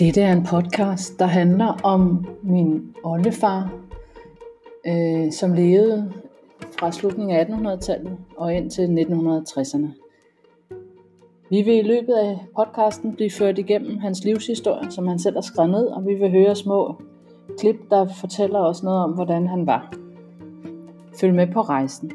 Dette er en podcast, der handler om min oldefar, øh, som levede fra slutningen af 1800-tallet og ind til 1960'erne. Vi vil i løbet af podcasten blive ført igennem hans livshistorie, som han selv har skrevet ned, og vi vil høre små klip, der fortæller os noget om, hvordan han var. Følg med på rejsen.